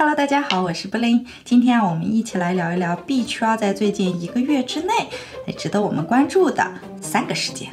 Hello，大家好，我是布林。今天啊，我们一起来聊一聊币圈在最近一个月之内，值得我们关注的三个事件。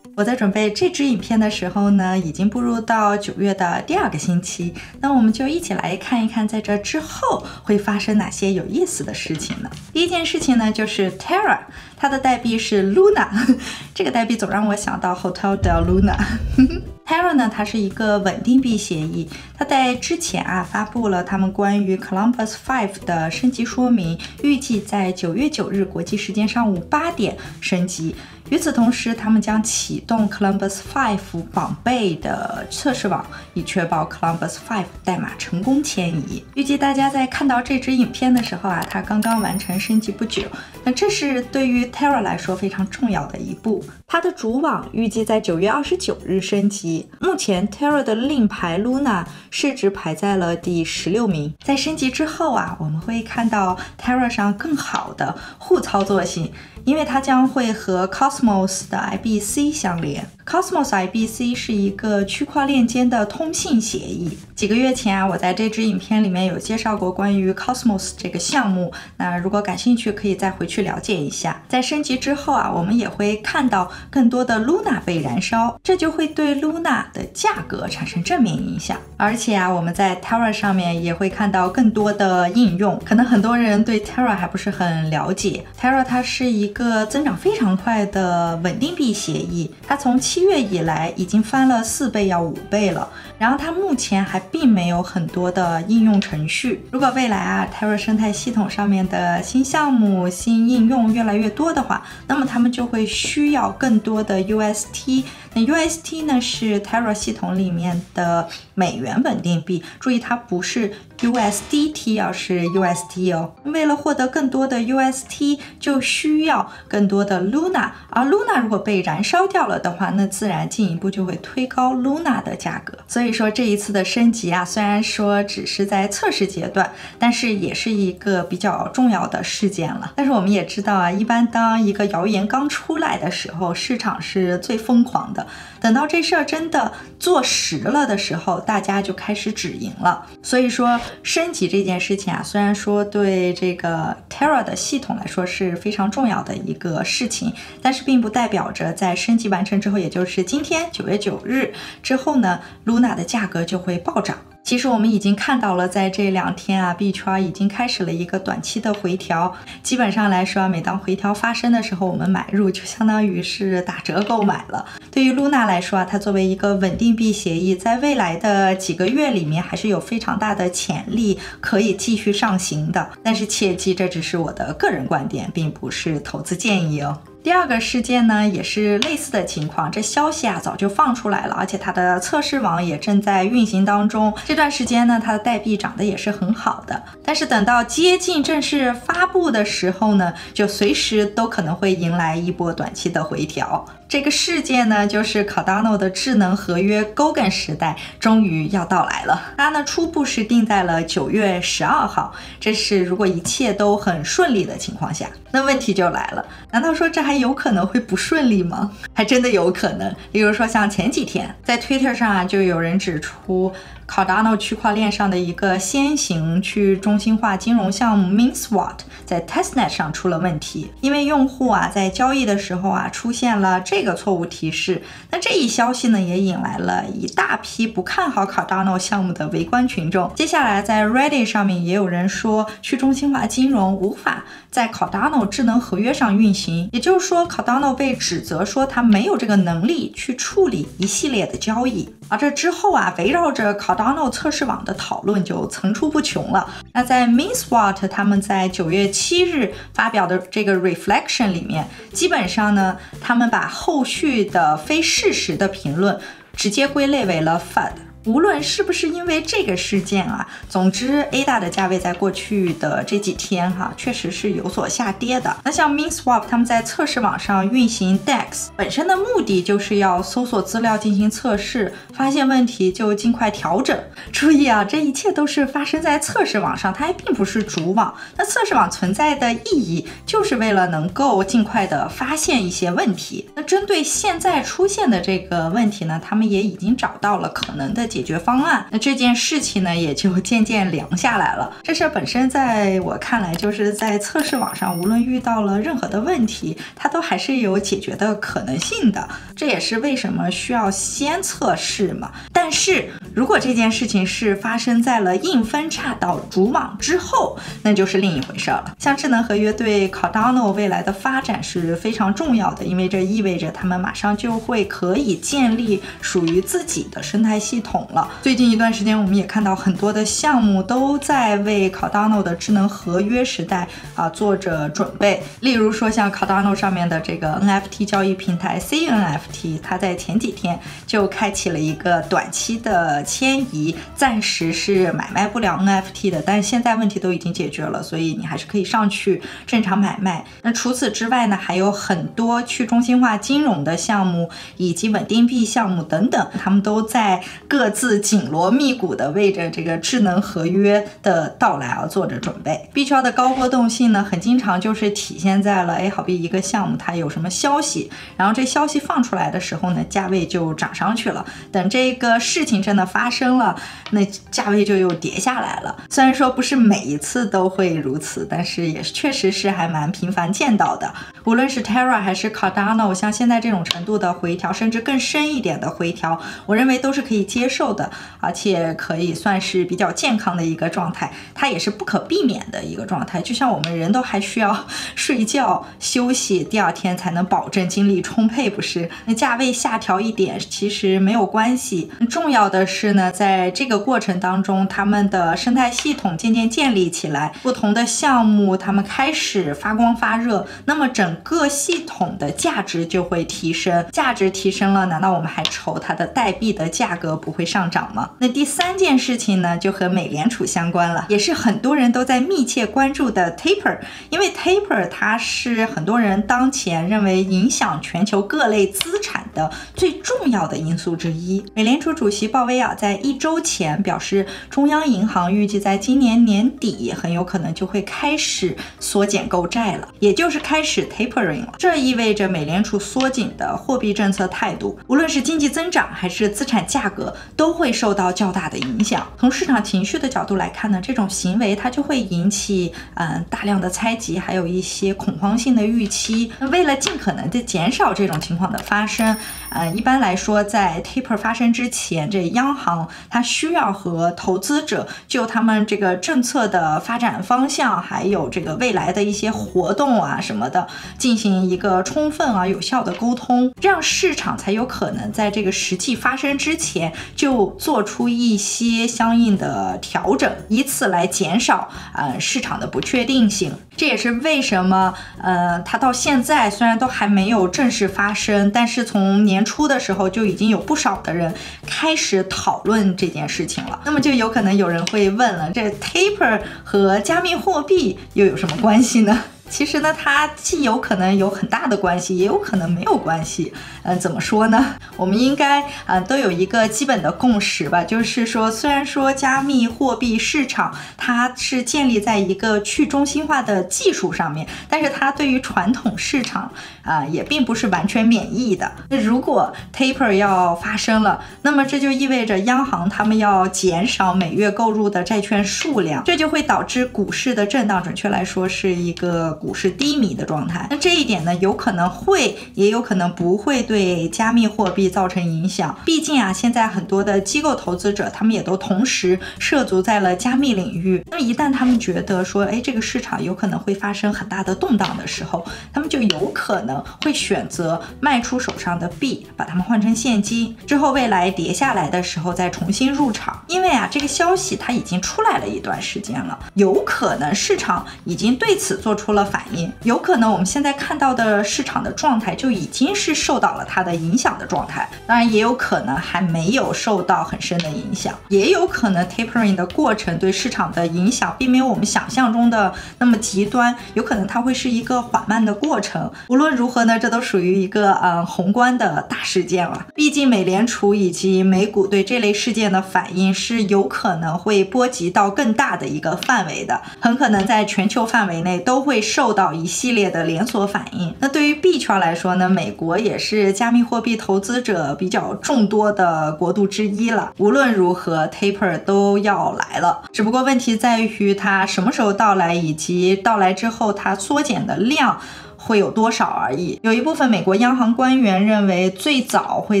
我在准备这支影片的时候呢，已经步入到九月的第二个星期。那我们就一起来看一看，在这之后会发生哪些有意思的事情呢？第一件事情呢，就是 Terra，它的代币是 Luna，这个代币总让我想到 Hotel del Luna。Terra 呢，它是一个稳定币协议，它在之前啊发布了他们关于 Columbus Five 的升级说明，预计在九月九日国际时间上午八点升级。与此同时，他们将启动 Columbus Five 绑贝的测试网，以确保 Columbus Five 代码成功迁移。预计大家在看到这支影片的时候啊，它刚刚完成升级不久。那这是对于 Terra 来说非常重要的一步。它的主网预计在九月二十九日升级。目前 Terra 的令牌 Luna 市值排在了第十六名。在升级之后啊，我们会看到 Terra 上更好的互操作性。因为它将会和 Cosmos most ibc 相连。Cosmos IBC 是一个区块链间的通信协议。几个月前啊，我在这支影片里面有介绍过关于 Cosmos 这个项目。那如果感兴趣，可以再回去了解一下。在升级之后啊，我们也会看到更多的 Luna 被燃烧，这就会对 Luna 的价格产生正面影响。而且啊，我们在 Terra 上面也会看到更多的应用。可能很多人对 Terra 还不是很了解。Terra 它是一个增长非常快的稳定币协议，它从七月以来已经翻了四倍，要五倍了。然后它目前还并没有很多的应用程序。如果未来啊，Terra 生态系统上面的新项目、新应用越来越多的话，那么他们就会需要更多的 UST。那 UST 呢是 Terra 系统里面的美元稳定币，注意它不是 USDT，要是 UST 哦。为了获得更多的 UST，就需要更多的 Luna，而 Luna 如果被燃烧掉了的话，那自然进一步就会推高 Luna 的价格。所以说这一次的升级啊，虽然说只是在测试阶段，但是也是一个比较重要的事件了。但是我们也知道啊，一般当一个谣言刚出来的时候，市场是最疯狂的。等到这事儿真的做实了的时候，大家就开始止盈了。所以说升级这件事情啊，虽然说对这个 Terra 的系统来说是非常重要的一个事情，但是并不代表着在升级完成之后，也就是今天九月九日之后呢，Luna 的价格就会暴涨。其实我们已经看到了，在这两天啊，币圈已经开始了一个短期的回调。基本上来说，每当回调发生的时候，我们买入就相当于是打折购买了。对于 Luna 来说啊，它作为一个稳定币协议，在未来的几个月里面，还是有非常大的潜力可以继续上行的。但是切记，这只是我的个人观点，并不是投资建议哦。第二个事件呢，也是类似的情况。这消息啊早就放出来了，而且它的测试网也正在运行当中。这段时间呢，它的代币涨得也是很好的。但是等到接近正式发布的时候呢，就随时都可能会迎来一波短期的回调。这个事件呢，就是 Cardano 的智能合约 Gogan 时代终于要到来了。它呢，初步是定在了九月十二号。这是如果一切都很顺利的情况下。那问题就来了，难道说这还有可能会不顺利吗？还真的有可能。例如说，像前几天在 Twitter 上啊，就有人指出。Cardano 区块链上的一个先行去中心化金融项目 MinSwap 在 Testnet 上出了问题，因为用户啊在交易的时候啊出现了这个错误提示。那这一消息呢也引来了一大批不看好 Cardano 项目的围观群众。接下来在 Reddit 上面也有人说去中心化金融无法在 Cardano 智能合约上运行，也就是说 Cardano 被指责说它没有这个能力去处理一系列的交易。而这之后啊围绕着 Cardano 测试网的讨论就层出不穷了。那在 m i n s w a t 他们在九月七日发表的这个 Reflection 里面，基本上呢，他们把后续的非事实的评论直接归类为了 FUD。无论是不是因为这个事件啊，总之 A 大的价位在过去的这几天哈，确实是有所下跌的。那像 MinSwap 他们在测试网上运行 DEX 本身的目的就是要搜索资料进行测试，发现问题就尽快调整。注意啊，这一切都是发生在测试网上，它还并不是主网。那测试网存在的意义就是为了能够尽快的发现一些问题。那针对现在出现的这个问题呢，他们也已经找到了可能的。解决方案，那这件事情呢也就渐渐凉下来了。这事本身在我看来，就是在测试网上，无论遇到了任何的问题，它都还是有解决的可能性的。这也是为什么需要先测试嘛。但是如果这件事情是发生在了硬分叉到主网之后，那就是另一回事了。像智能合约对 Cardano 未来的发展是非常重要的，因为这意味着他们马上就会可以建立属于自己的生态系统了。最近一段时间，我们也看到很多的项目都在为 Cardano 的智能合约时代啊做着准备。例如说，像 Cardano 上面的这个 NFT 交易平台 CNFT，它在前几天就开启了一个短期的迁移，暂时是买卖不了 NFT 的，但是现在问题都已经解决了，所以你还是可以上去正常买卖。那除此之外呢，还有很多去中心化金融的项目以及稳定币项目等等，他们都在各自紧锣密鼓的为着这个智能合约的到来而做着准备。币圈的高波动性呢，很经常就是体现在了，哎，好比一个项目它有什么消息，然后这消息放出来的时候呢，价位就涨上去了。等这个事情真的发生了，那价位就又跌下来了。虽然说不是每一次都会如此，但是也确实是还蛮频繁见到的。无论是 Terra 还是 Cardano，像现在这种程度的回调，甚至更深一点的回调，我认为都是可以接受瘦的，而且可以算是比较健康的一个状态。它也是不可避免的一个状态，就像我们人都还需要睡觉休息，第二天才能保证精力充沛，不是？那价位下调一点其实没有关系。重要的是呢，在这个过程当中，他们的生态系统渐渐建立起来，不同的项目他们开始发光发热，那么整个系统的价值就会提升。价值提升了，难道我们还愁它的代币的价格不会上涨吗？那第三件事情呢，就和美联储相关了，也是很多人都在密切关注的 Taper，因为 Taper 它是很多人当前认为影响全球各类资产的最重要的因素之一。美联储主席鲍威尔在一周前表示，中央银行预计在今年年底很有可能就会开始缩减购债了，也就是开始 tapering 了。这意味着美联储缩紧的货币政策态度，无论是经济增长还是资产价格，都会受到较大的影响。从市场情绪的角度来看呢，这种行为它就会引起嗯大量的猜忌，还有一些恐慌性的预期。为了尽可能的减少这种情况的发生，嗯，一般来说，在 taper 发生之前，这央行它需要和投资者就他们这个政策的发展方向，还有这个未来的一些活动啊什么的，进行一个充分而有效的沟通，这样市场才有可能在这个实际发生之前就做出一些相应的调整，以此来减少呃市场的不确定性。这也是为什么呃它到现在虽然都还没有正式发生，但是从年初的时候就已经有不少的人开始讨论这件事情了。那么就有可能有人会问了，这 taper 和加密货币又有什么关系呢？其实呢，它既有可能有很大的关系，也有可能没有关系。嗯，怎么说呢？我们应该啊都有一个基本的共识吧，就是说，虽然说加密货币市场它是建立在一个去中心化的技术上面，但是它对于传统市场啊也并不是完全免疫的。那如果 taper 要发生了，那么这就意味着央行他们要减少每月购入的债券数量，这就会导致股市的震荡，准确来说是一个。股市低迷的状态，那这一点呢，有可能会，也有可能不会对加密货币造成影响。毕竟啊，现在很多的机构投资者，他们也都同时涉足在了加密领域。那么一旦他们觉得说，哎，这个市场有可能会发生很大的动荡的时候，他们就有可能会选择卖出手上的币，把它们换成现金，之后未来跌下来的时候再重新入场。因为啊，这个消息它已经出来了一段时间了，有可能市场已经对此做出了。反应有可能，我们现在看到的市场的状态就已经是受到了它的影响的状态。当然，也有可能还没有受到很深的影响，也有可能 tapering 的过程对市场的影响并没有我们想象中的那么极端，有可能它会是一个缓慢的过程。无论如何呢，这都属于一个嗯宏观的大事件了。毕竟美联储以及美股对这类事件的反应是有可能会波及到更大的一个范围的，很可能在全球范围内都会。受到一系列的连锁反应。那对于币圈来说呢，美国也是加密货币投资者比较众多的国度之一了。无论如何，Taper 都要来了，只不过问题在于它什么时候到来，以及到来之后它缩减的量。会有多少而已。有一部分美国央行官员认为，最早会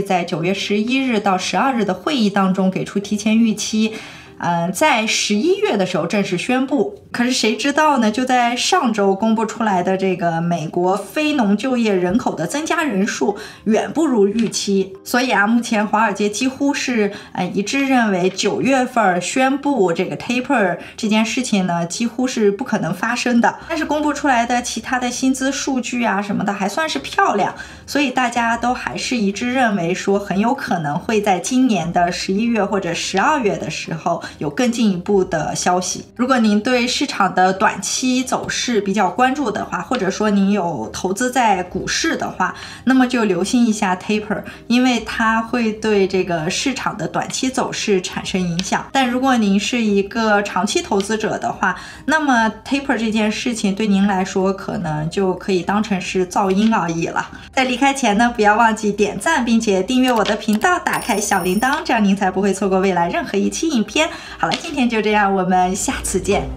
在九月十一日到十二日的会议当中给出提前预期。嗯，在十一月的时候正式宣布，可是谁知道呢？就在上周公布出来的这个美国非农就业人口的增加人数远不如预期，所以啊，目前华尔街几乎是呃一致认为九月份宣布这个 taper 这件事情呢，几乎是不可能发生的。但是公布出来的其他的薪资数据啊什么的还算是漂亮，所以大家都还是一致认为说很有可能会在今年的十一月或者十二月的时候。有更进一步的消息。如果您对市场的短期走势比较关注的话，或者说您有投资在股市的话，那么就留心一下 Taper，因为它会对这个市场的短期走势产生影响。但如果您是一个长期投资者的话，那么 Taper 这件事情对您来说可能就可以当成是噪音而已了。在离开前呢，不要忘记点赞，并且订阅我的频道，打开小铃铛，这样您才不会错过未来任何一期影片。好了，今天就这样，我们下次见。